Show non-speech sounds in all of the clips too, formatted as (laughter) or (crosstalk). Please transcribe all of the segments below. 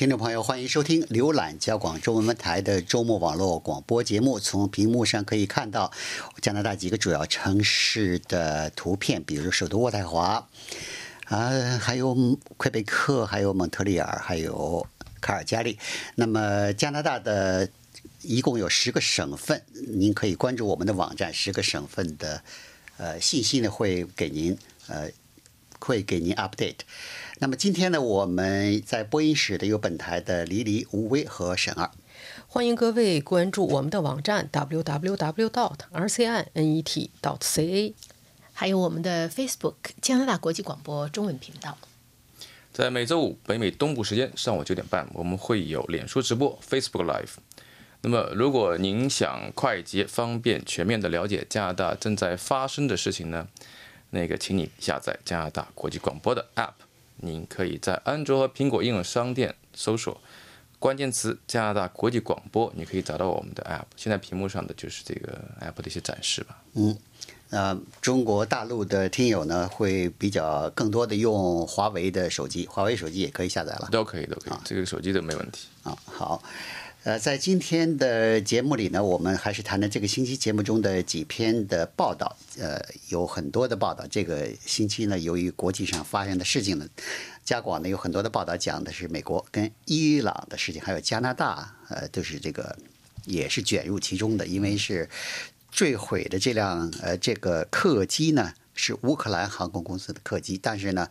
听众朋友，欢迎收听浏览交广中文台的周末网络广播节目。从屏幕上可以看到加拿大几个主要城市的图片，比如首都渥太华，啊，还有魁北克，还有蒙特利尔，还有卡尔加里。那么加拿大的一共有十个省份，您可以关注我们的网站，十个省份的呃信息呢会给您呃会给您 update。那么今天呢，我们在播音室的有本台的黎黎、吴威和沈二。欢迎各位关注我们的网站 www.dot.rcinet.dot.ca，还有我们的 Facebook 加拿大国际广播中文频道。在每周五北美东部时间上午九点半，我们会有脸书直播 Facebook Live。那么，如果您想快捷、方便、全面的了解加拿大正在发生的事情呢，那个，请你下载加拿大国际广播的 App。您可以在安卓和苹果应用商店搜索关键词“加拿大国际广播”，你可以找到我们的 App。现在屏幕上的就是这个 App 的一些展示吧。嗯，呃，中国大陆的听友呢，会比较更多的用华为的手机，华为手机也可以下载了，都可以，都可以，这个手机都没问题。啊，好。呃，在今天的节目里呢，我们还是谈谈这个星期节目中的几篇的报道。呃，有很多的报道。这个星期呢，由于国际上发生的事情呢，加广呢有很多的报道，讲的是美国跟伊朗的事情，还有加拿大，呃，都是这个也是卷入其中的。因为是坠毁的这辆呃这个客机呢，是乌克兰航空公司的客机，但是呢，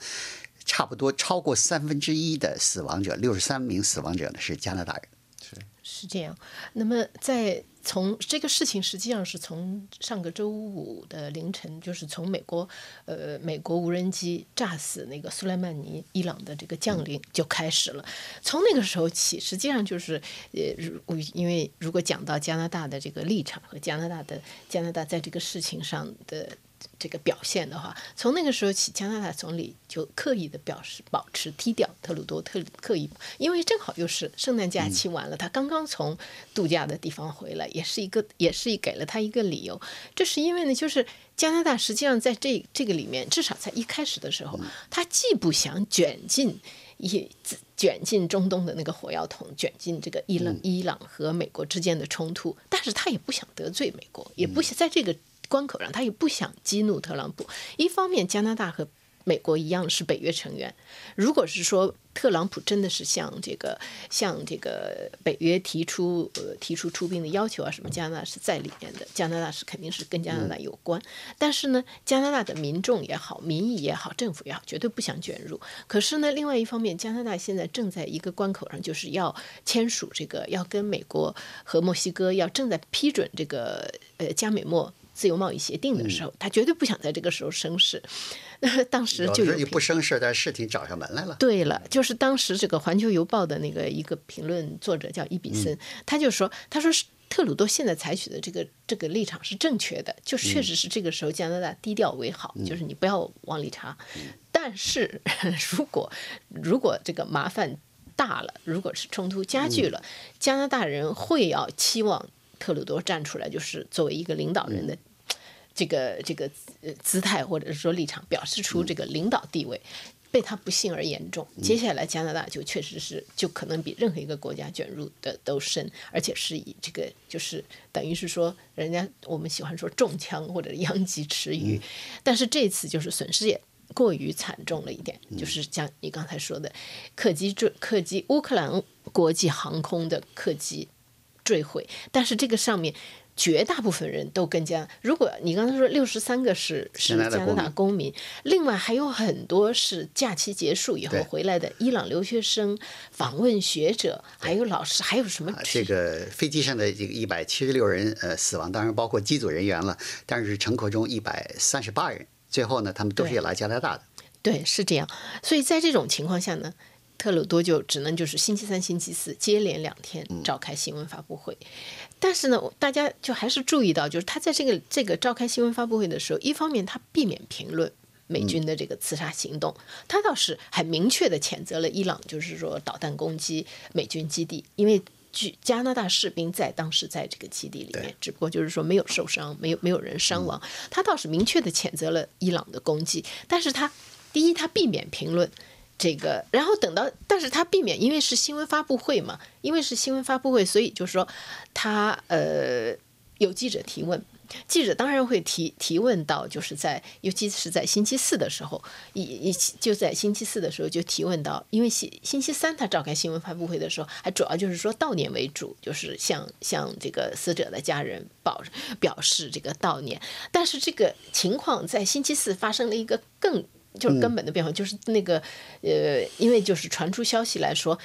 差不多超过三分之一的死亡者，六十三名死亡者呢是加拿大人。是是这样，那么在从这个事情实际上是从上个周五的凌晨，就是从美国，呃，美国无人机炸死那个苏莱曼尼伊朗的这个将领就开始了。从那个时候起，实际上就是，呃，如因为如果讲到加拿大的这个立场和加拿大的加拿大在这个事情上的。这个表现的话，从那个时候起，加拿大总理就刻意的表示保持低调。特鲁多特刻意，因为正好又是圣诞假期完了，他刚刚从度假的地方回来，也是一个，也是给了他一个理由。这是因为呢，就是加拿大实际上在这这个里面，至少在一开始的时候，他既不想卷进一卷进中东的那个火药桶，卷进这个伊朗伊朗和美国之间的冲突，但是他也不想得罪美国，也不想在这个。关口上，他也不想激怒特朗普。一方面，加拿大和美国一样是北约成员。如果是说特朗普真的是向这个向这个北约提出呃提出出兵的要求啊什么，加拿大是在里面的。加拿大是肯定是跟加拿大有关。但是呢，加拿大的民众也好，民意也好，政府也好，绝对不想卷入。可是呢，另外一方面，加拿大现在正在一个关口上，就是要签署这个要跟美国和墨西哥要正在批准这个呃加美墨。自由贸易协定的时候，他绝对不想在这个时候生事。那 (laughs) 当时就有不生事，但事情找上门来了。对了，就是当时这个《环球邮报》的那个一个评论作者叫伊比森，他就说：“他说特鲁多现在采取的这个这个立场是正确的，就确实是这个时候加拿大低调为好，就是你不要往里插。但是 (laughs) 如果如果这个麻烦大了，如果是冲突加剧了，加拿大人会要期望特鲁多站出来，就是作为一个领导人的。”这个这个姿态或者是说立场，表示出这个领导地位被他不幸而严重。接下来加拿大就确实是就可能比任何一个国家卷入的都深，而且是以这个就是等于是说，人家我们喜欢说中枪或者殃及池鱼，但是这次就是损失也过于惨重了一点，就是像你刚才说的，客机坠客机乌克兰国际航空的客机坠毁，但是这个上面。绝大部分人都跟加，如果你刚才说六十三个是是加拿大公民，另外还有很多是假期结束以后回来的伊朗留学生、访问学者，还有老师，还有什么？这个飞机上的这个一百七十六人呃死亡，当然包括机组人员了，但是乘客中一百三十八人，最后呢，他们都是来加拿大的。对，是这样。所以在这种情况下呢，特鲁多就只能就是星期三、星期四接连两天召开新闻发布会。但是呢，大家就还是注意到，就是他在这个这个召开新闻发布会的时候，一方面他避免评论美军的这个刺杀行动，他倒是很明确的谴责了伊朗，就是说导弹攻击美军基地，因为据加拿大士兵在当时在这个基地里面，只不过就是说没有受伤，没有没有人伤亡，他倒是明确的谴责了伊朗的攻击，但是他第一他避免评论这个，然后等到，但是他避免，因为是新闻发布会嘛，因为是新闻发布会，所以就是说他呃有记者提问。记者当然会提提问到，就是在尤其是在星期四的时候，一一起就在星期四的时候就提问到，因为星星期三他召开新闻发布会的时候，还主要就是说悼念为主，就是向向这个死者的家人表表示这个悼念。但是这个情况在星期四发生了一个更就是根本的变化，就是那个呃，因为就是传出消息来说。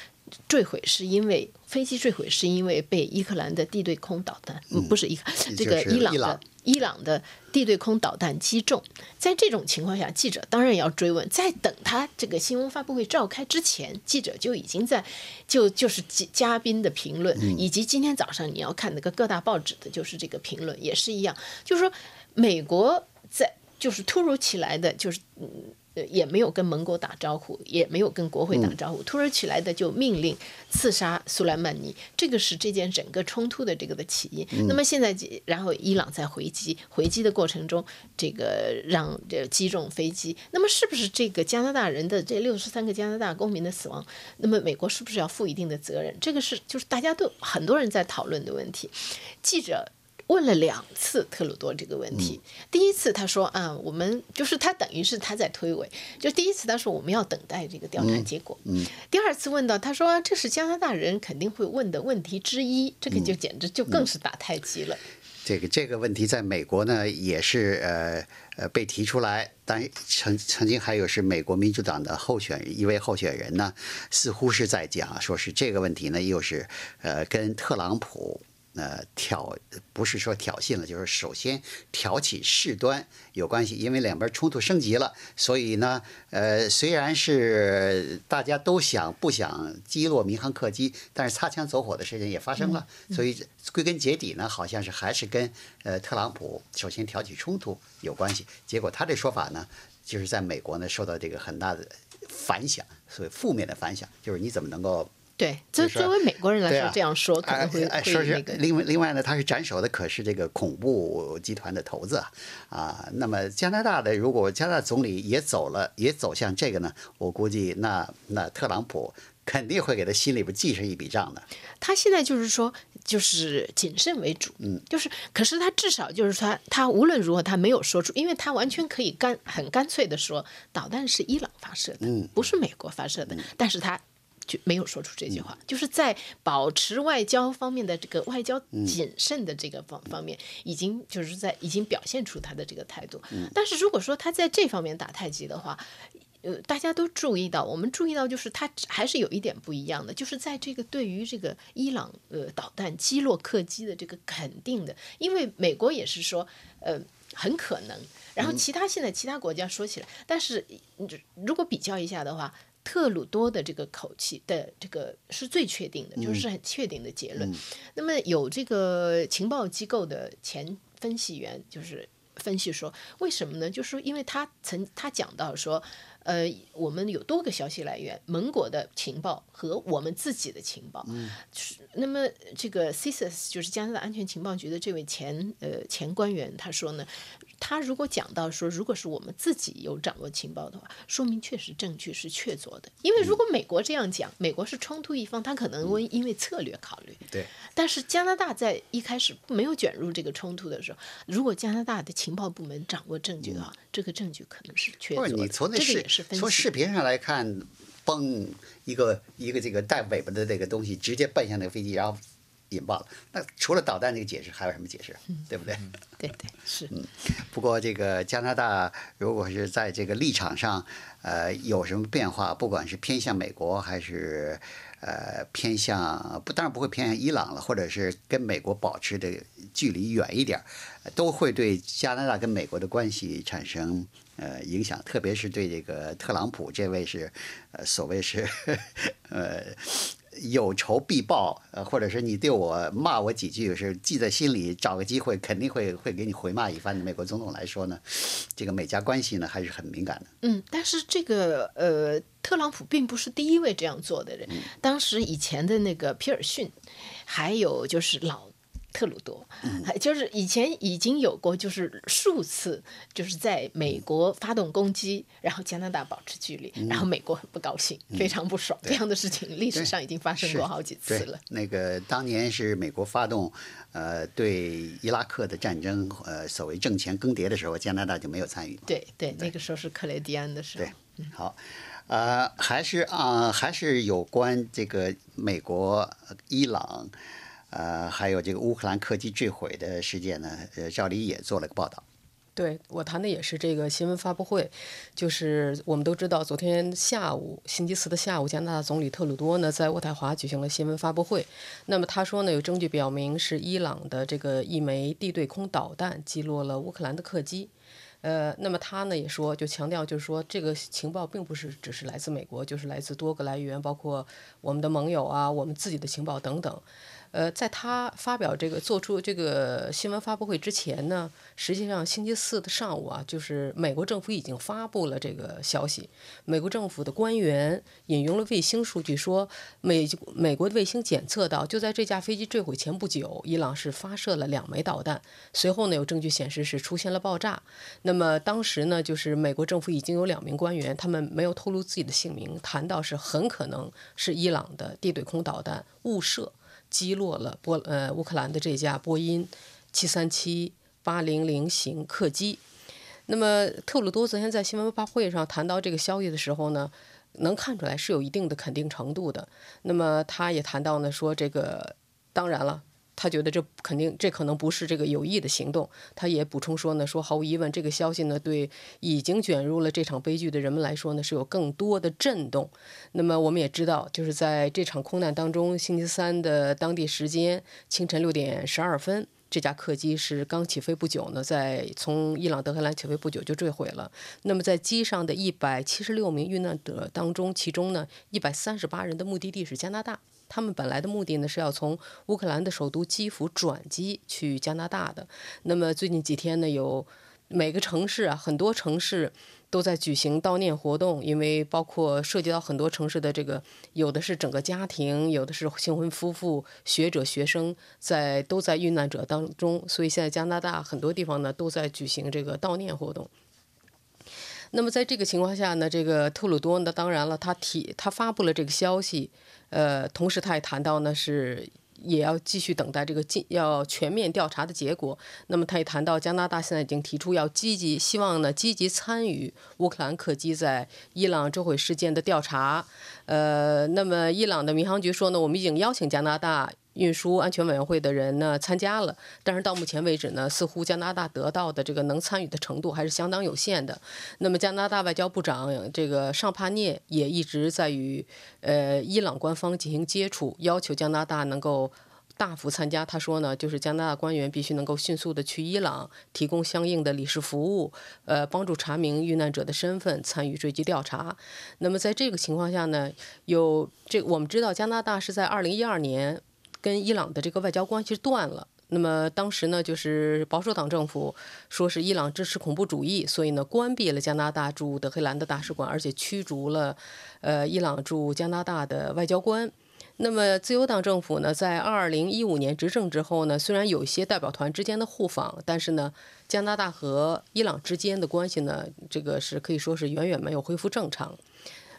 坠毁是因为飞机坠毁是因为被伊克兰的地对空导弹，不是伊克这个伊朗的伊朗的地对空导弹击中。在这种情况下，记者当然要追问。在等他这个新闻发布会召开之前，记者就已经在就就是嘉宾的评论，以及今天早上你要看那个各大报纸的就是这个评论也是一样，就是说美国在就是突如其来的就是嗯。呃，也没有跟盟国打招呼，也没有跟国会打招呼，突如其来的就命令刺杀苏莱曼尼，这个是这件整个冲突的这个的起因。那么现在，然后伊朗在回击，回击的过程中，这个让这击中飞机，那么是不是这个加拿大人的这六十三个加拿大公民的死亡，那么美国是不是要负一定的责任？这个是就是大家都很多人在讨论的问题，记者。问了两次特鲁多这个问题，第一次他说啊，我们就是他等于是他在推诿，就第一次他说我们要等待这个调查结果。嗯第二次问到他说这是加拿大人肯定会问的问题之一，这个就简直就更是打太极了。这个这个问题在美国呢也是呃呃被提出来，但曾曾经还有是美国民主党的候选一位候选人呢，似乎是在讲说是这个问题呢又是呃跟特朗普。呃，挑不是说挑衅了，就是首先挑起事端有关系，因为两边冲突升级了，所以呢，呃，虽然是大家都想不想击落民航客机，但是擦枪走火的事情也发生了，所以归根结底呢，好像是还是跟呃特朗普首先挑起冲突有关系。结果他这说法呢，就是在美国呢受到这个很大的反响，所以负面的反响，就是你怎么能够。对，作作为美国人来说，这样说可能会会那个。另外，另外呢，他是斩首的，可是这个恐怖集团的头子啊。那么加拿大的，如果加拿大总理也走了，也走向这个呢，我估计那那特朗普肯定会给他心里边记上一笔账的。他现在就是说，就是谨慎为主，嗯，就是，可是他至少就是他，他无论如何他没有说出，因为他完全可以干很干脆的说，导弹是伊朗发射的，嗯，不是美国发射的，但是他。就没有说出这句话，就是在保持外交方面的这个外交谨慎的这个方方面，已经就是在已经表现出他的这个态度。但是如果说他在这方面打太极的话，呃，大家都注意到，我们注意到就是他还是有一点不一样的，就是在这个对于这个伊朗呃导弹击落客机的这个肯定的，因为美国也是说呃很可能，然后其他现在其他国家说起来，但是如果比较一下的话。特鲁多的这个口气的这个是最确定的，就是很确定的结论。那么有这个情报机构的前分析员就是分析说，为什么呢？就是因为他曾他讲到说。呃，我们有多个消息来源，盟国的情报和我们自己的情报。嗯，那么这个 CSIS 就是加拿大安全情报局的这位前呃前官员，他说呢，他如果讲到说，如果是我们自己有掌握情报的话，说明确实证据是确凿的。因为如果美国这样讲，美国是冲突一方，他可能会因为策略考虑。对。但是加拿大在一开始没有卷入这个冲突的时候，如果加拿大的情报部门掌握证据的话，这个证据可能是确凿的。这个也是。从视频上来看，嘣，一个一个这个带尾巴的这个东西直接奔向那个飞机，然后引爆了。那除了导弹这个解释，还有什么解释？对不对？(laughs) 对对是。嗯，不过这个加拿大如果是在这个立场上，呃，有什么变化，不管是偏向美国还是呃偏向不，当然不会偏向伊朗了，或者是跟美国保持的距离远一点，都会对加拿大跟美国的关系产生。呃，影响，特别是对这个特朗普这位是，呃，所谓是，(laughs) 呃，有仇必报，呃，或者是你对我骂我几句是记在心里，找个机会肯定会会给你回骂一番的。美国总统来说呢，这个美加关系呢还是很敏感的。嗯，但是这个呃，特朗普并不是第一位这样做的人，当时以前的那个皮尔逊，还有就是老。特鲁多，还就是以前已经有过，就是数次就是在美国发动攻击，然后加拿大保持距离，然后美国很不高兴，非常不爽，这样的事情历史上已经发生过好几次了。那个当年是美国发动呃对伊拉克的战争，呃所谓政权更迭的时候，加拿大就没有参与。对对，那个时候是克雷迪安的时候。对。，好，呃，还是啊、还是有关这个美国、呃伊朗，呃，还有这个乌克兰客机坠毁的事件呢，呃，赵黎也做了个报道。对我谈的也是这个新闻发布会，就是我们都知道，昨天下午星期四的下午，加拿大总理特鲁多呢在渥太华举行了新闻发布会。那么他说呢，有证据表明是伊朗的这个一枚地对空导弹击落了乌克兰的客机。呃，那么他呢也说，就强调就是说，这个情报并不是只是来自美国，就是来自多个来源，包括我们的盟友啊，我们自己的情报等等。呃，在他发表这个做出这个新闻发布会之前呢，实际上星期四的上午啊，就是美国政府已经发布了这个消息。美国政府的官员引用了卫星数据说，美美国的卫星检测到，就在这架飞机坠毁前不久，伊朗是发射了两枚导弹，随后呢有证据显示是出现了爆炸。那么当时呢，就是美国政府已经有两名官员，他们没有透露自己的姓名，谈到是很可能是伊朗的地对空导弹误射。击落了波呃乌克兰的这架波音七三七八零零型客机。那么特鲁多昨天在新闻发布会上谈到这个消息的时候呢，能看出来是有一定的肯定程度的。那么他也谈到呢，说这个当然了。他觉得这肯定，这可能不是这个有意的行动。他也补充说呢，说毫无疑问，这个消息呢，对已经卷入了这场悲剧的人们来说呢，是有更多的震动。那么我们也知道，就是在这场空难当中，星期三的当地时间清晨六点十二分，这架客机是刚起飞不久呢，在从伊朗德黑兰起飞不久就坠毁了。那么在机上的一百七十六名遇难者当中，其中呢，一百三十八人的目的地是加拿大。他们本来的目的呢是要从乌克兰的首都基辅转机去加拿大的。那么最近几天呢，有每个城市啊，很多城市都在举行悼念活动，因为包括涉及到很多城市的这个，有的是整个家庭，有的是新婚夫妇、学者、学生在都在遇难者当中，所以现在加拿大很多地方呢都在举行这个悼念活动。那么在这个情况下呢，这个特鲁多呢，当然了，他提他发布了这个消息，呃，同时他也谈到呢是也要继续等待这个进要全面调查的结果。那么他也谈到加拿大现在已经提出要积极，希望呢积极参与乌克兰客机在伊朗坠毁事件的调查。呃，那么伊朗的民航局说呢，我们已经邀请加拿大。运输安全委员会的人呢参加了，但是到目前为止呢，似乎加拿大得到的这个能参与的程度还是相当有限的。那么加拿大外交部长这个尚帕涅也一直在与呃伊朗官方进行接触，要求加拿大能够。大幅参加，他说呢，就是加拿大官员必须能够迅速的去伊朗，提供相应的理事服务，呃，帮助查明遇难者的身份，参与追击调查。那么在这个情况下呢，有这我们知道加拿大是在二零一二年跟伊朗的这个外交关系断了。那么当时呢，就是保守党政府说是伊朗支持恐怖主义，所以呢，关闭了加拿大驻德黑兰的大使馆，而且驱逐了呃伊朗驻加拿大的外交官。那么，自由党政府呢，在二零一五年执政之后呢，虽然有一些代表团之间的互访，但是呢，加拿大和伊朗之间的关系呢，这个是可以说是远远没有恢复正常。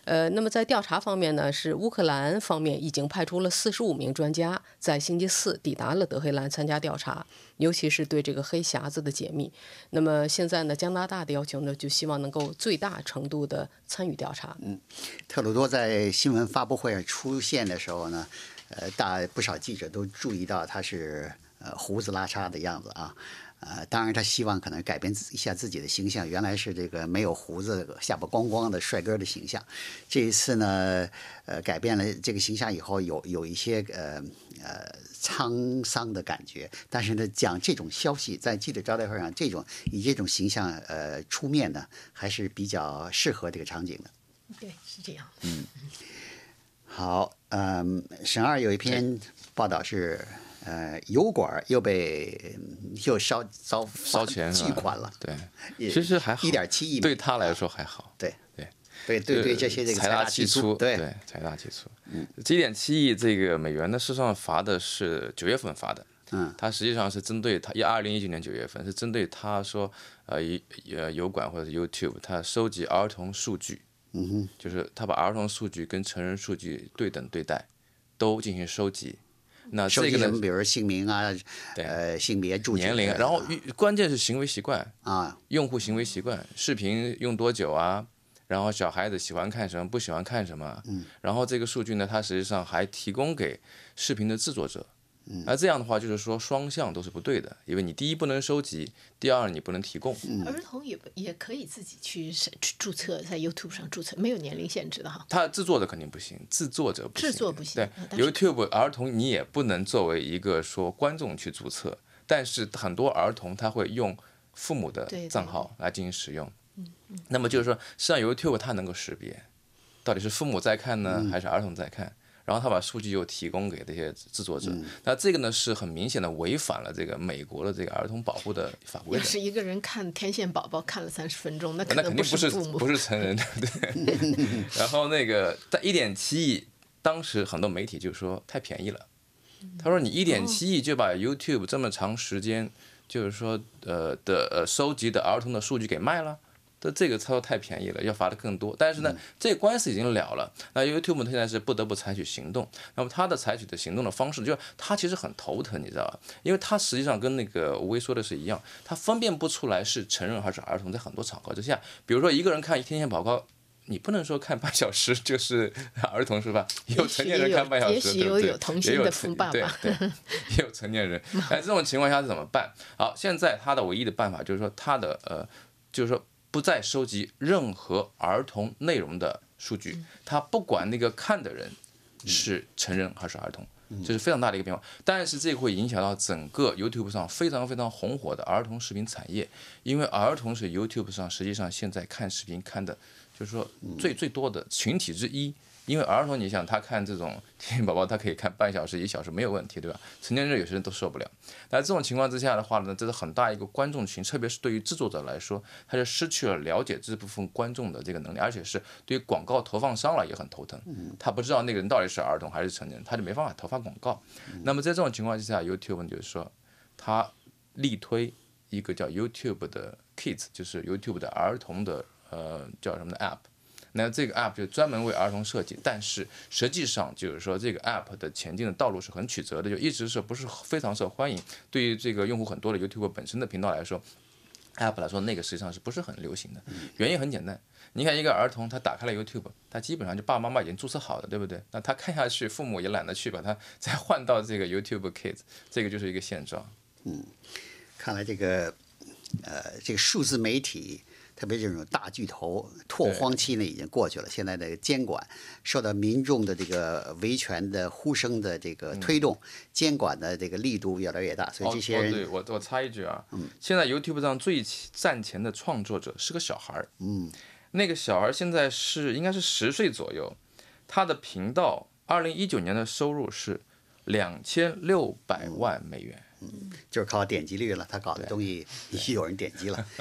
呃，那么在调查方面呢，是乌克兰方面已经派出了四十五名专家，在星期四抵达了德黑兰参加调查，尤其是对这个黑匣子的解密。那么现在呢，加拿大的要求呢，就希望能够最大程度的参与调查。嗯特鲁多在新闻发布会上出现的时候呢，呃，大不少记者都注意到他是呃胡子拉碴的样子啊。呃，当然，他希望可能改变一下自己的形象，原来是这个没有胡子、下巴光光的帅哥的形象。这一次呢，呃，改变了这个形象以后，有有一些呃呃沧桑的感觉。但是呢，讲这种消息在记者招待会上，这种以这种形象呃出面呢，还是比较适合这个场景的。对，是这样。嗯好，嗯，沈二有一篇报道是，呃，油管又被又烧烧烧钱巨款了，对，其实还好，一点七亿对他来说还好。对对。对对对，这些这个财大气粗，对。财大气粗。嗯。一点七亿这个美元呢，事实上罚的是九月份罚的，嗯，它实际上是针对他，一二零一九年九月份是针对他说，呃，一呃油管或者 YouTube，他收集儿童数据，嗯哼，就是他把儿童数据跟成人数据对等对待，都进行收集。那这个呢比如姓名啊，对呃，性别、住址年龄，然后关键是行为习惯，啊，用户行为习惯，视频用多久啊？然后小孩子喜欢看什么，不喜欢看什么？嗯，然后这个数据呢，它实际上还提供给视频的制作者。嗯，而这样的话，就是说双向都是不对的，因为你第一不能收集，第二你不能提供。嗯儿童也不也可以自己去审去注册，在 YouTube 上注册，没有年龄限制的哈。他制作者肯定不行，制作者不行，制作不行对啊但是，YouTube 儿童你也不能作为一个说观众去注册，但是很多儿童他会用父母的账号来进行使用。那么就是说，实际上 YouTube 它能够识别到底是父母在看呢，还是儿童在看。然后他把数据又提供给这些制作者，那这个呢是很明显的违反了这个美国的这个儿童保护的法规的。要是一个人看《天线宝宝》看了三十分钟，那那肯定不是父母。不是成人，对 (laughs) 不对？(laughs) 然后那个在一点七亿，当时很多媒体就说太便宜了。他说你一点七亿就把 YouTube 这么长时间，就是说呃的呃收集的儿童的数据给卖了。这这个操作太便宜了，要罚的更多。但是呢，这个官司已经了了，那 YouTube 现在是不得不采取行动。那么他的采取的行动的方式，就是他其实很头疼，你知道吧？因为他实际上跟那个吴威说的是一样，他分辨不出来是成人还是儿童，在很多场合之下，比如说一个人看《天线宝宝》。你不能说看半小时 (laughs) 就是儿童是吧？也有成年人看半小时，也许对不对有有童心也有的成对富爸爸对，(laughs) 也有成年人。哎，这种情况下是怎么办？好，现在他的唯一的办法就是说，他的呃，就是说不再收集任何儿童内容的数据，他不管那个看的人是成人还是儿童。这是非常大的一个变化，但是这会影响到整个 YouTube 上非常非常红火的儿童视频产业，因为儿童是 YouTube 上实际上现在看视频看的，就是说最最多的群体之一。因为儿童，你想他看这种天线宝宝，他可以看半小时、一小时没有问题，对吧？成年人有些人都受不了。那这种情况之下的话呢，这是很大一个观众群，特别是对于制作者来说，他就失去了了解这部分观众的这个能力，而且是对于广告投放商了也很头疼。他不知道那个人到底是儿童还是成年人，他就没办法投放广告。那么在这种情况之下，YouTube 就是说，他力推一个叫 YouTube 的 Kids，就是 YouTube 的儿童的呃叫什么的 App。那这个 app 就专门为儿童设计，但是实际上就是说这个 app 的前进的道路是很曲折的，就一直是不是非常受欢迎。对于这个用户很多的 YouTube 本身的频道来说，app 来说那个实际上是不是很流行的？原因很简单，你看一个儿童他打开了 YouTube，他基本上就爸爸妈妈已经注册好了，对不对？那他看下去，父母也懒得去把他 (laughs) 再换到这个 YouTube Kids，这个就是一个现状。嗯看来这个呃，这个数字媒体，特别这种大巨头拓荒期呢已经过去了，现在的监管受到民众的这个维权的呼声的这个推动，监管的这个力度越来越大，所以这些哦哦，人、对我我插一句啊，嗯现在 YouTube 上最赚钱的创作者是个小孩儿，嗯，那个小孩现在是应该是十岁左右，他的频道二零一九年的收入是两千六百万美元，嗯就是靠点击率了，他搞的东西 (laughs) 有人点击了。(laughs)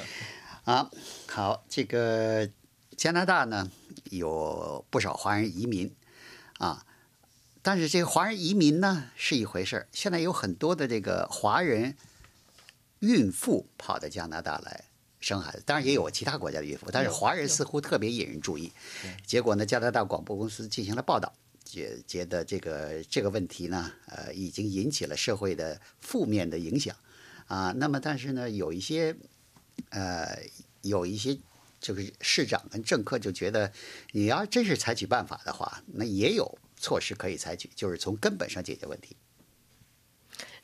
啊，好，这个加拿大呢有不少华人移民啊，但是这个华人移民呢是一回事儿，现在有很多的这个华人孕妇跑到加拿大来。生孩子，当然也有其他国家的孕妇，但是华人似乎特别引人注意。结果呢，加拿大广播公司进行了报道，觉觉得这个这个问题呢，呃，已经引起了社会的负面的影响啊。那么，但是呢，有一些呃，有一些就是市长跟政客就觉得，你要真是采取办法的话，那也有措施可以采取，就是从根本上解决问题。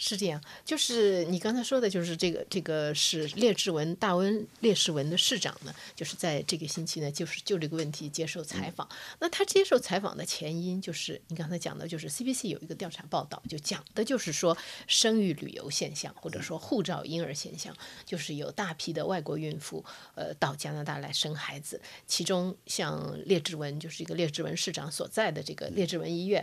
是这样，就是你刚才说的，就是这个这个是列治文大温列士文的市长呢，就是在这个星期呢，就是就这个问题接受采访。那他接受采访的前因就是你刚才讲的，就是 CBC 有一个调查报道，就讲的就是说生育旅游现象，或者说护照婴儿现象，就是有大批的外国孕妇呃到加拿大来生孩子，其中像列治文就是一个列治文市长所在的这个列治文医院。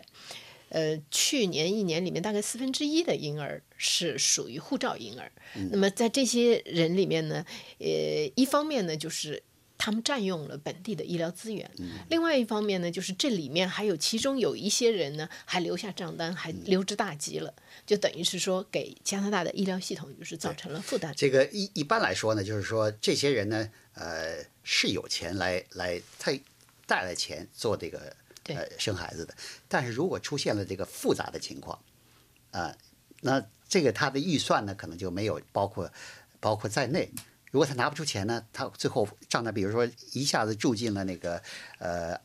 呃，去年一年里面，大概四分之一的婴儿是属于护照婴儿。那么在这些人里面呢，呃，一方面呢，就是他们占用了本地的医疗资源。另外一方面呢，就是这里面还有其中有一些人呢，还留下账单，还溜之大吉了，就等于是说给加拿大的医疗系统就是造成了负担。这个一一般来说呢，就是说这些人呢，呃，是有钱来来他带来钱做这个对呃生孩子的，但是如果出现了这个复杂的情况，啊、那这个他的预算呢，可能就没有包括包括在内。如果他拿不出钱呢，他最后账单，比如说一下子住进了那个呃